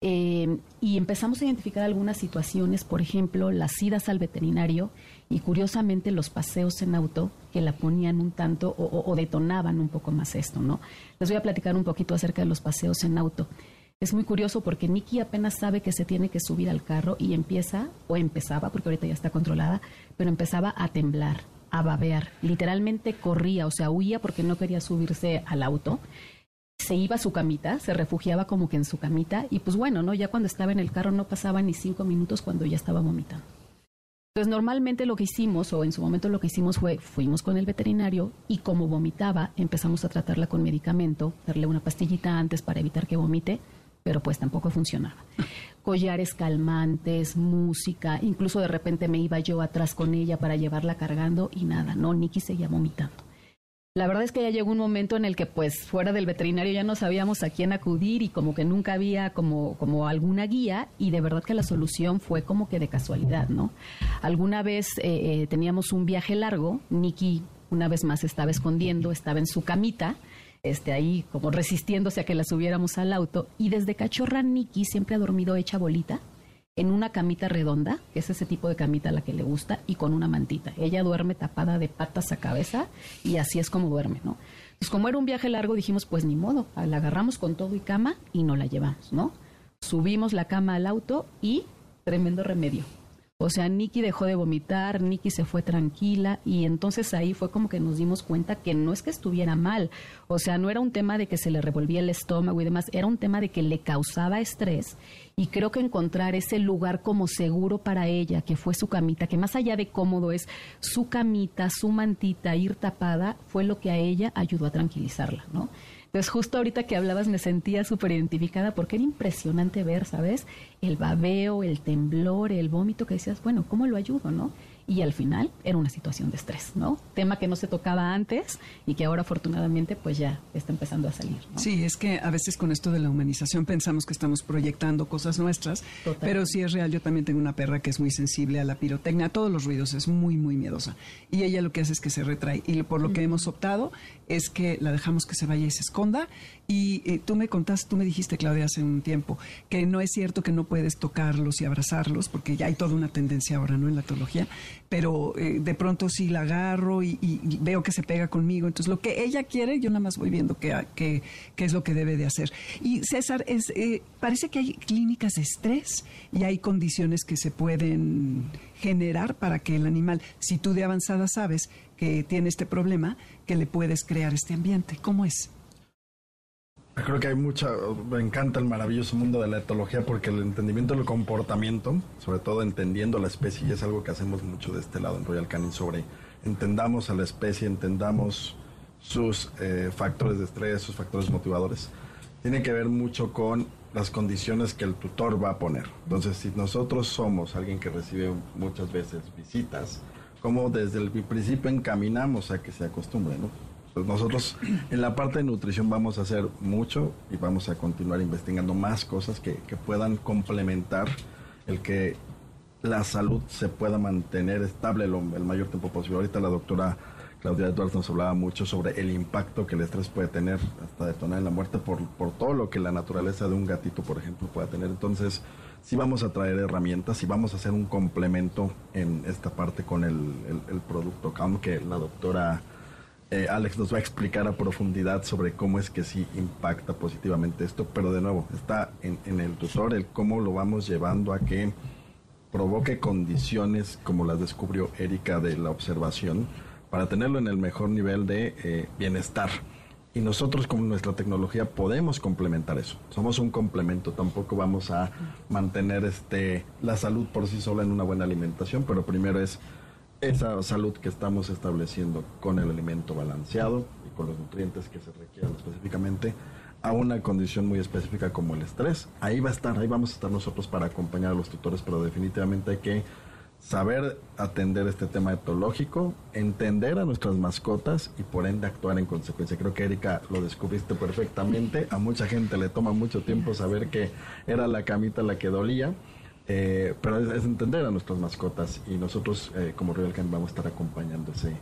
Eh, y empezamos a identificar algunas situaciones, por ejemplo, las idas al veterinario y curiosamente los paseos en auto que la ponían un tanto o, detonaban un poco más esto, ¿no? Les voy a platicar un poquito acerca de los paseos en auto. Es muy curioso porque Nikki apenas sabe que se tiene que subir al carro y empieza, o empezaba, porque ahorita ya está controlada, pero empezaba a temblar, a. Literalmente corría, o sea, huía porque no quería subirse al auto. Se iba a su camita, se refugiaba como que en su camita y pues bueno, ¿no? Ya cuando estaba en el carro no pasaba ni cinco minutos cuando ya estaba vomitando. Entonces normalmente lo que hicimos, o en su momento lo que hicimos fue, fuimos con el veterinario y como vomitaba, empezamos a tratarla con medicamento, darle una pastillita antes para evitar que vomite pero pues tampoco funcionaba. Collares calmantes, música, incluso de repente me iba yo atrás con ella para llevarla cargando y nada, no, Nikki seguía vomitando. La verdad es que ya llegó un momento en el que pues fuera del veterinario ya no sabíamos a quién acudir y como que nunca había como, como alguna guía y de verdad que la solución fue como que de casualidad, ¿no? Alguna vez eh, eh, teníamos un viaje largo, Nikki una vez más estaba escondiendo, estaba en su camita ahí como resistiéndose a que la subiéramos al auto. Y desde cachorra Nikki siempre ha dormido hecha bolita en una camita redonda, que es ese tipo de camita a la que le gusta, y con una mantita. Ella duerme tapada de patas a cabeza y así es como duerme, ¿no? Pues como era un viaje largo, dijimos, pues ni modo, la agarramos con todo y cama y no la llevamos, ¿no? Subimos la cama al auto y tremendo remedio. O sea, Nikki dejó de vomitar, Nikki se fue tranquila y entonces ahí fue como que nos dimos cuenta que no es que estuviera mal, o sea, no era un tema de que se le revolvía el estómago y demás, era un tema de que le causaba estrés y creo que encontrar ese lugar como seguro para ella, que fue su camita, que más allá de cómodo es su camita, su mantita, ir tapada, fue lo que a ella ayudó a tranquilizarla, ¿no? Entonces, justo ahorita que hablabas me sentía súper identificada porque era impresionante ver, ¿sabes? El babeo, el temblor, el vómito que decías, bueno, ¿cómo lo ayudo, no? Y al final era una situación de estrés, ¿no? Tema que no se tocaba antes y que ahora afortunadamente pues ya está empezando a salir. Sí, es que a veces con esto de la humanización pensamos que estamos proyectando cosas nuestras, pero sí es real, yo también tengo una perra que es muy sensible a la pirotecnia, a todos los ruidos, es muy, muy miedosa. Y ella lo que hace es que se retrae y por lo que hemos optado es que la dejamos que se vaya y se esconda y eh, tú me contaste, tú me dijiste, Claudia, hace un tiempo, que no es cierto que no puedes tocarlos y abrazarlos, porque ya hay toda una tendencia ahora, ¿no? En la teología, pero eh, de pronto sí la agarro y, veo que se pega conmigo. Entonces, lo que ella quiere, yo nada más voy viendo qué, qué, qué es lo que debe de hacer. Y César, es, eh, parece que hay clínicas de estrés y hay condiciones que se pueden generar para que el animal, si tú de avanzada sabes que tiene este problema, que le puedes crear este ambiente. ¿Cómo es? Creo que hay mucha, me encanta el maravilloso mundo de la etología porque el entendimiento del comportamiento, sobre todo entendiendo la especie, y es algo que hacemos mucho de este lado en Royal Canin, sobre entendamos a la especie, entendamos sus eh, factores de estrés, sus factores motivadores, tiene que ver mucho con las condiciones que el tutor va a poner. Entonces, si nosotros somos alguien que recibe muchas veces visitas, como desde el principio encaminamos a que se acostumbre, ¿no? Pues nosotros en la parte de nutrición vamos a hacer mucho y vamos a continuar investigando más cosas que, que puedan complementar el que la salud se pueda mantener estable lo, el mayor tiempo posible. Ahorita la doctora Claudia Edwards nos hablaba mucho sobre el impacto que el estrés puede tener hasta detonar en la muerte por, por todo lo que la naturaleza de un gatito, por ejemplo, pueda tener. Entonces, sí vamos a traer herramientas y vamos a hacer un complemento en esta parte con el, el, el producto CAM que la doctora eh, Alex nos va a explicar a profundidad sobre cómo es que sí impacta positivamente esto, pero de nuevo, está en, el tutor el cómo lo vamos llevando a que provoque condiciones como las descubrió Erika de la observación para tenerlo en el mejor nivel de eh, bienestar. Y nosotros con nuestra tecnología podemos complementar eso. Somos un complemento, tampoco vamos a mantener este la salud por sí sola en una buena alimentación, pero primero es esa salud que estamos estableciendo con el alimento balanceado y con los nutrientes que se requieren específicamente a una condición muy específica como el estrés. Ahí va a estar, ahí vamos a estar nosotros para acompañar a los tutores, pero definitivamente hay que saber atender este tema etológico, entender a nuestras mascotas y por ende actuar en consecuencia. Creo que Erika lo descubriste perfectamente. A mucha gente le toma mucho tiempo saber que era la camita la que dolía eh, pero es, entender a nuestras mascotas y nosotros eh, como Royal Canin vamos a estar acompañando ese,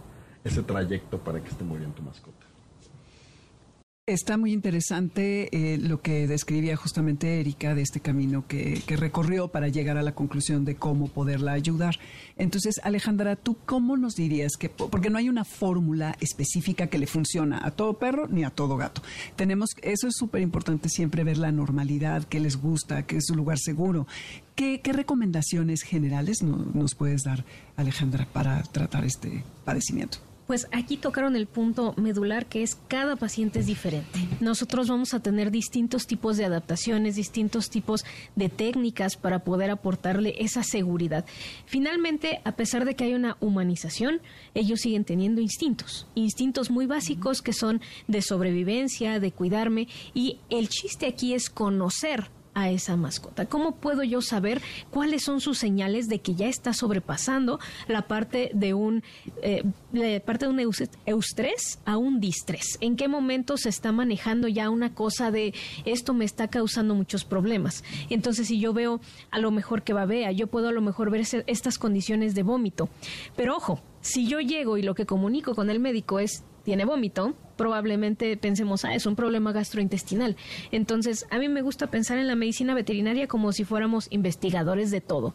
ese trayecto para que esté muy bien tu mascota. Está muy interesante eh, lo que describía justamente Erika de este camino que, recorrió para llegar a la conclusión de cómo poderla ayudar. Entonces, Alejandra, ¿tú cómo nos dirías que, porque no hay una fórmula específica que le funciona a todo perro ni a todo gato? Tenemos, eso es súper importante siempre ver la normalidad, qué les gusta, qué es su lugar seguro. ¿Qué, recomendaciones generales no, nos puedes dar, Alejandra, para tratar este padecimiento? Pues aquí tocaron el punto medular que es cada paciente es diferente. Nosotros vamos a tener distintos tipos de adaptaciones, distintos tipos de técnicas para poder aportarle esa seguridad. Finalmente, a pesar de que hay una humanización, ellos siguen teniendo instintos, instintos muy básicos que son de sobrevivencia, de cuidarme y el chiste aquí es conocer a esa mascota? ¿Cómo puedo yo saber cuáles son sus señales de que ya está sobrepasando la parte de un eh, la parte de un eustrés a un distrés? ¿En qué momento se está manejando ya una cosa de esto me está causando muchos problemas? Entonces, si yo veo a lo mejor que babea, yo puedo a lo mejor ver estas condiciones de vómito. Pero ojo, si yo llego y lo que comunico con el médico es tiene vómito, probablemente pensemos, ah, es un problema gastrointestinal. Entonces, a mí me gusta pensar en la medicina veterinaria como si fuéramos investigadores de todo.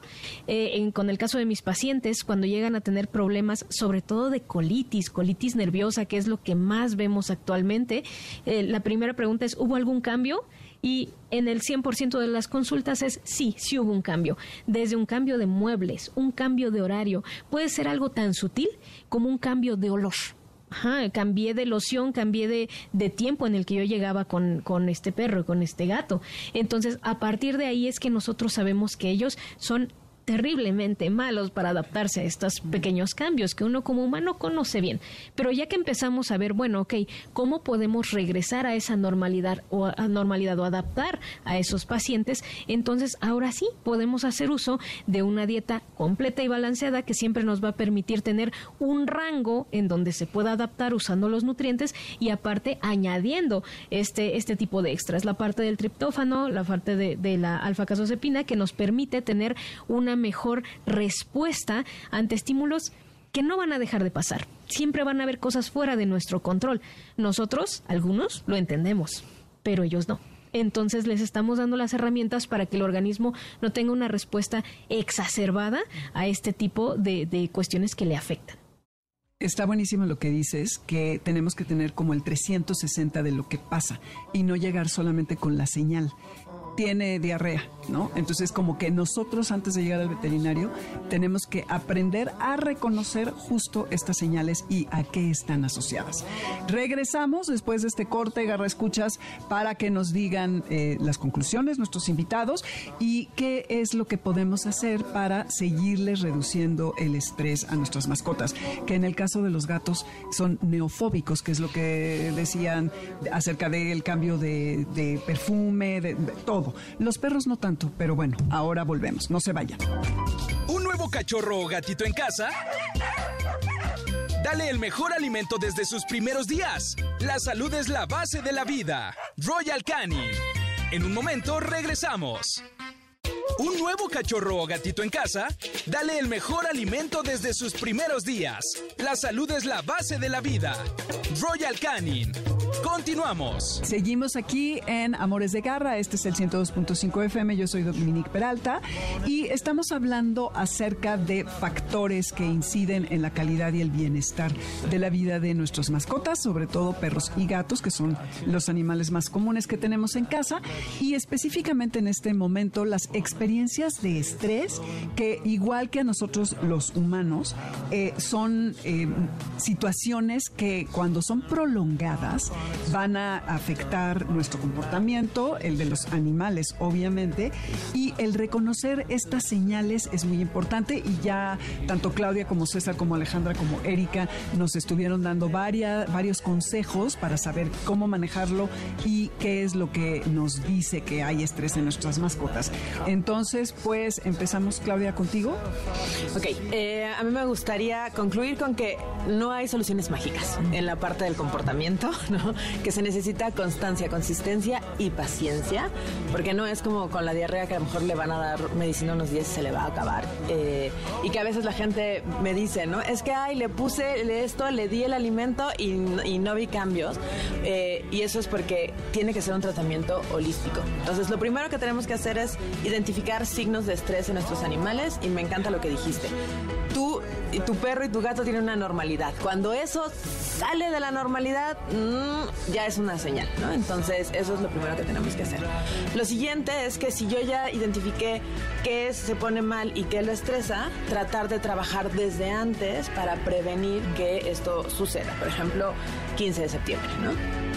Eh, en, con el caso de mis pacientes, cuando llegan a tener problemas, sobre todo de colitis, colitis nerviosa, que es lo que más vemos actualmente, eh, la primera pregunta es, ¿hubo algún cambio? Y en el 100% de las consultas es sí, sí hubo un cambio. Desde un cambio de muebles, un cambio de horario, puede ser algo tan sutil como un cambio de olor. Ajá, cambié de loción, cambié de, de, tiempo en el que yo llegaba con, con este perro, con este gato. Entonces, a partir de ahí es que nosotros sabemos que ellos son terriblemente malos para adaptarse a estos pequeños cambios que uno como humano conoce bien. Pero ya que empezamos a ver, bueno, ok, ¿cómo podemos regresar a esa normalidad o a normalidad o adaptar a esos pacientes? Entonces, ahora sí podemos hacer uso de una dieta completa y balanceada que siempre nos va a permitir tener un rango en donde se pueda adaptar usando los nutrientes y aparte añadiendo este, este tipo de extras, la parte del triptófano, la parte de, de la alfa-casozepina que nos permite tener una mejor respuesta ante estímulos que no van a dejar de pasar. Siempre van a haber cosas fuera de nuestro control. Nosotros, algunos, lo entendemos, pero ellos no. Entonces les estamos dando las herramientas para que el organismo no tenga una respuesta exacerbada a este tipo de, de cuestiones que le afectan. Está buenísimo lo que dices, que tenemos que tener como el 360 de lo que pasa y no llegar solamente con la señal tiene diarrea, ¿no? Entonces, como que nosotros antes de llegar al veterinario tenemos que aprender a reconocer justo estas señales y a qué están asociadas. Regresamos después de este corte, Garra Escuchas, para que nos digan eh, las conclusiones nuestros invitados y qué es lo que podemos hacer para seguirles reduciendo el estrés a nuestras mascotas, que en el caso de los gatos son neofóbicos, que es lo que decían acerca del cambio de, perfume, de, de todo. Los perros no tanto, pero bueno, ahora volvemos. No se vayan. ¿Un nuevo cachorro o gatito en casa? Dale el mejor alimento desde sus primeros días. La salud es la base de la vida. Royal Canin. En un momento regresamos. ¿Un nuevo cachorro o gatito en casa? Dale el mejor alimento desde sus primeros días. La salud es la base de la vida. Royal Canin. Continuamos. Seguimos aquí en Amores de Garra. Este es el 102.5 FM. Yo soy Dominique Peralta y estamos hablando acerca de factores que inciden en la calidad y el bienestar de la vida de nuestros mascotas, sobre todo perros y gatos, que son los animales más comunes que tenemos en casa. Y específicamente en este momento, las experiencias de estrés, que igual que a nosotros los humanos, eh, son eh, situaciones que cuando son prolongadas, van a afectar nuestro comportamiento, el de los animales, obviamente, y el reconocer estas señales es muy importante y ya tanto Claudia como César, como Alejandra, como Erika nos estuvieron dando varias, varios consejos para saber cómo manejarlo y qué es lo que nos dice que hay estrés en nuestras mascotas. Entonces, pues empezamos, Claudia, contigo. Ok, eh, a mí me gustaría concluir con que no hay soluciones mágicas en la parte del comportamiento, ¿no? Que se necesita constancia, consistencia y paciencia, porque no es como con la diarrea que a lo mejor le van a dar medicina unos días y se le va a acabar. Eh, y que a veces la gente me dice, ¿no? Es que, ay, le puse esto, le di el alimento y, no vi cambios. Eh, y eso es porque tiene que ser un tratamiento holístico. Entonces, lo primero que tenemos que hacer es identificar signos de estrés en nuestros animales y me encanta lo que dijiste. Tú, tu perro y tu gato tienen una normalidad. Cuando eso sale de la normalidad, mmm, ya es una señal, ¿no? Entonces, eso es lo primero que tenemos que hacer. Lo siguiente es que si yo ya identifiqué qué se pone mal y qué lo estresa, tratar de trabajar desde antes para prevenir que esto suceda. Por ejemplo, 15 de septiembre, ¿no?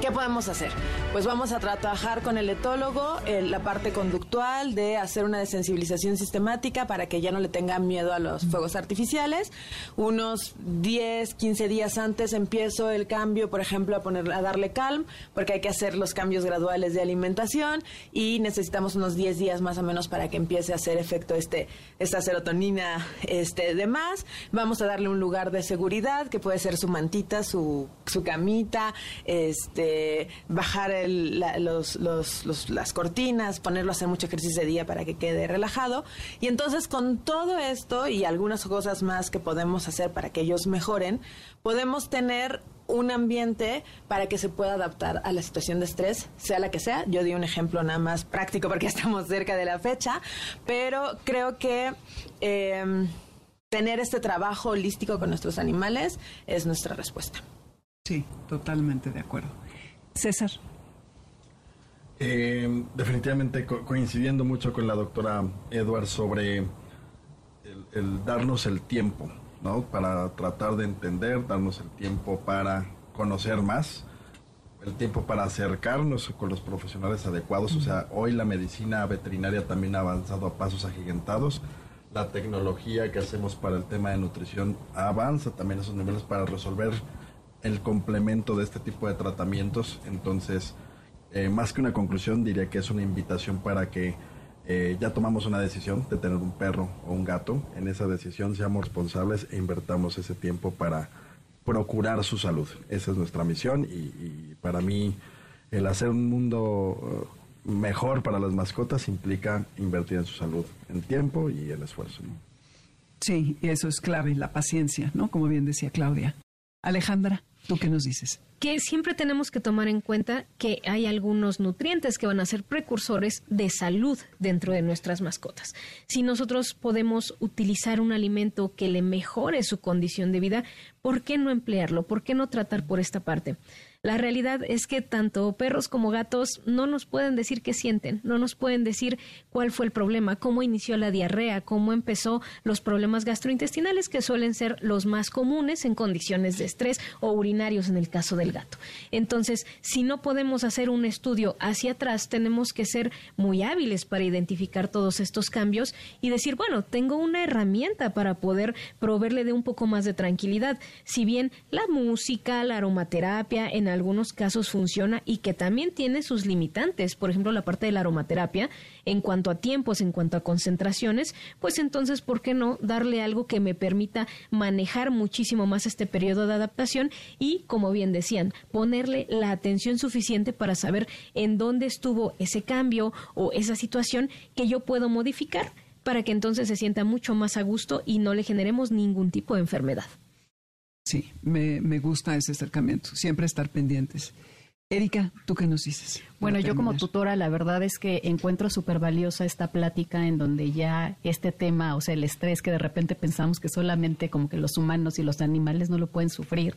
¿Qué podemos hacer? Pues vamos a trabajar con el etólogo la parte conductual de hacer una desensibilización sistemática para que ya no le tenga miedo a los fuegos artificiales. Unos 10, 15 días antes empiezo el cambio, por ejemplo, a poner a darle calm, porque hay que hacer los cambios graduales de alimentación y necesitamos unos 10 días más o menos para que empiece a hacer efecto este esta serotonina este de más. Vamos a darle un lugar de seguridad que puede ser su mantita, su, su camita, este bajar las cortinas, ponerlo a hacer mucho ejercicio de día para que quede relajado. Y entonces con todo esto y algunas cosas más que podemos hacer para que ellos mejoren, podemos tener un ambiente para que se pueda adaptar a la situación de estrés, sea la que sea. Yo di un ejemplo nada más práctico porque estamos cerca de la fecha, pero creo que em, tener este trabajo holístico con nuestros animales es nuestra respuesta. Sí, totalmente de acuerdo. César. Eh, definitivamente coincidiendo mucho con la doctora Edward sobre el, darnos el tiempo, ¿no? Para tratar de entender, darnos el tiempo para conocer más, el tiempo para acercarnos con los profesionales adecuados. O sea, hoy la medicina veterinaria también ha avanzado a pasos agigantados. La tecnología que hacemos para el tema de nutrición avanza también a esos niveles para resolver el complemento de este tipo de tratamientos. Entonces, eh, más que una conclusión, diría que es una invitación para que eh, ya tomamos una decisión de tener un perro o un gato. En esa decisión seamos responsables e invertamos ese tiempo para procurar su salud. Esa es nuestra misión y, para mí el hacer un mundo uh, mejor para las mascotas implica invertir en su salud, en tiempo y en esfuerzo. Sí, y eso es clave, la paciencia, ¿no? Como bien decía Claudia. Alejandra. ¿Tú qué nos dices? Que siempre tenemos que tomar en cuenta que hay algunos nutrientes que van a ser precursores de salud dentro de nuestras mascotas. Si nosotros podemos utilizar un alimento que le mejore su condición de vida, ¿por qué no emplearlo? ¿Por qué no tratar por esta parte? La realidad es que tanto perros como gatos no nos pueden decir qué sienten, no nos pueden decir cuál fue el problema, cómo inició la diarrea, cómo empezó los problemas gastrointestinales que suelen ser los más comunes en condiciones de estrés o urinarios en el caso del gato. Entonces, si no podemos hacer un estudio hacia atrás, tenemos que ser muy hábiles para identificar todos estos cambios y decir, bueno, tengo una herramienta para poder proveerle de un poco más de tranquilidad. Si bien la música, la aromaterapia, en algunos casos funciona y que también tiene sus limitantes, por ejemplo la parte de la aromaterapia, en cuanto a tiempos, en cuanto a concentraciones, pues entonces, ¿por qué no darle algo que me permita manejar muchísimo más este periodo de adaptación y, como bien decían, ponerle la atención suficiente para saber en dónde estuvo ese cambio o esa situación que yo puedo modificar para que entonces se sienta mucho más a gusto y no le generemos ningún tipo de enfermedad. Sí, me, me gusta ese acercamiento, siempre estar pendientes. Erika, ¿tú qué nos dices? Bueno, yo como tutora, la verdad es que encuentro súper valiosa esta plática en donde ya este tema, o sea, el estrés que de repente pensamos que solamente como que los humanos y los animales no lo pueden sufrir,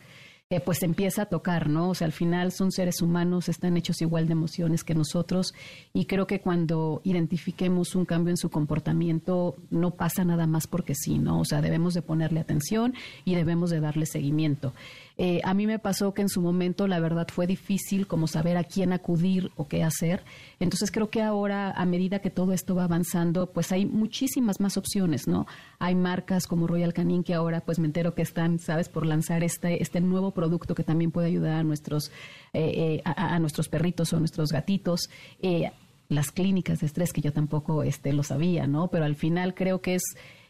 eh, pues empieza a tocar, ¿no? O sea, al final son seres humanos, están hechos igual de emociones que nosotros y creo que cuando identifiquemos un cambio en su comportamiento no pasa nada más porque sí, ¿no? O sea, debemos de ponerle atención y debemos de darle seguimiento. Eh, a mí me pasó que en su momento la verdad fue difícil como saber a quién acudir o qué hacer. Entonces creo que ahora a medida que todo esto va avanzando, pues hay muchísimas más opciones, ¿no? Hay marcas como Royal Canin que ahora pues me entero que están, sabes, por lanzar este, este nuevo producto que también puede ayudar a nuestros, eh, eh, a, nuestros perritos o nuestros gatitos las clínicas de estrés que yo tampoco este, lo sabía, ¿no? Pero al final creo que es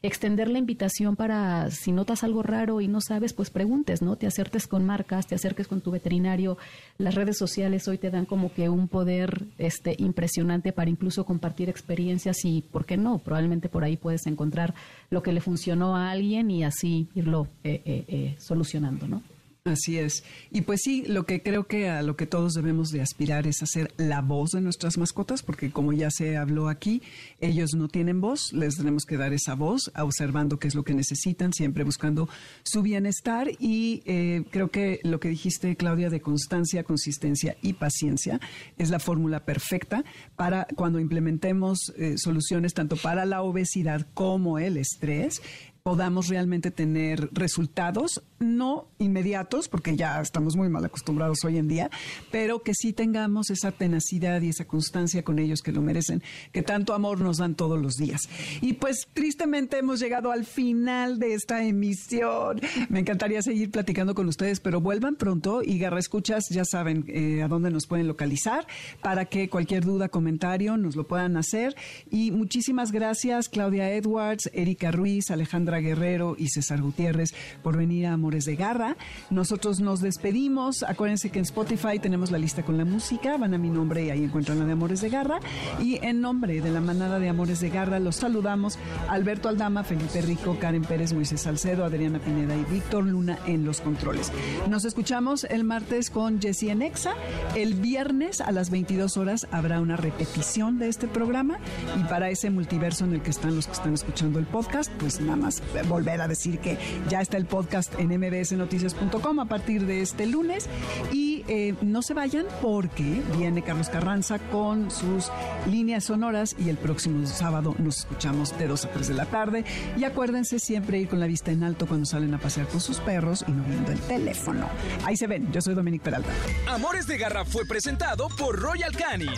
extender la invitación para si notas algo raro y no sabes, pues preguntes, ¿no? Te acerques con marcas, te acerques con tu veterinario. Las redes sociales hoy te dan como que un poder este impresionante para incluso compartir experiencias y, ¿por qué no? Probablemente por ahí puedes encontrar lo que le funcionó a alguien y así irlo eh, eh, eh, solucionando, ¿no? Así es. Y pues sí, lo que creo que a lo que todos debemos de aspirar es hacer la voz de nuestras mascotas, porque como ya se habló aquí, ellos no tienen voz, les tenemos que dar esa voz, observando qué es lo que necesitan, siempre buscando su bienestar. Y eh, creo que lo que dijiste, Claudia, de constancia, consistencia y paciencia, es la fórmula perfecta para cuando implementemos eh, soluciones tanto para la obesidad como el estrés podamos realmente tener resultados, no inmediatos, porque ya estamos muy mal acostumbrados hoy en día, pero que sí tengamos esa tenacidad y esa constancia con ellos que lo merecen, que tanto amor nos dan todos los días. Y pues tristemente hemos llegado al final de esta emisión. Me encantaría seguir platicando con ustedes, pero vuelvan pronto y Garra Escuchas ya saben eh, a dónde nos pueden localizar para que cualquier duda, comentario nos lo puedan hacer. Y muchísimas gracias Claudia Edwards, Erika Ruiz, Alejandra Guerrero y César Gutiérrez por venir a Amores de Garra. Nosotros nos despedimos. Acuérdense que en Spotify tenemos la lista con la música. Van a mi nombre y ahí encuentran la de Amores de Garra. Y en nombre de la manada de Amores de Garra los saludamos Alberto Aldama, Felipe Rico, Karen Pérez, Moisés Salcedo, Adriana Pineda y Víctor Luna en los controles. Nos escuchamos el martes con Jessie Enexa. El viernes a las 22 horas habrá una repetición de este programa y para ese multiverso en el que están los que están escuchando el podcast, pues nada más volver a decir que ya está el podcast en mbsnoticias.com a partir de este lunes. Y eh, no se vayan porque viene Carlos Carranza con sus líneas sonoras y el próximo sábado nos escuchamos de 2 a 3 de la tarde. Y acuérdense siempre ir con la vista en alto cuando salen a pasear con sus perros y no viendo el teléfono. Ahí se ven, yo soy Dominique Peralta. Amores de Garra fue presentado por Royal Canin.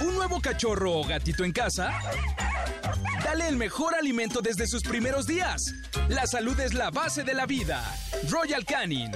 ¿Un nuevo cachorro o gatito en casa? Dale el mejor alimento desde sus primeros días. La salud es la base de la vida. Royal Canin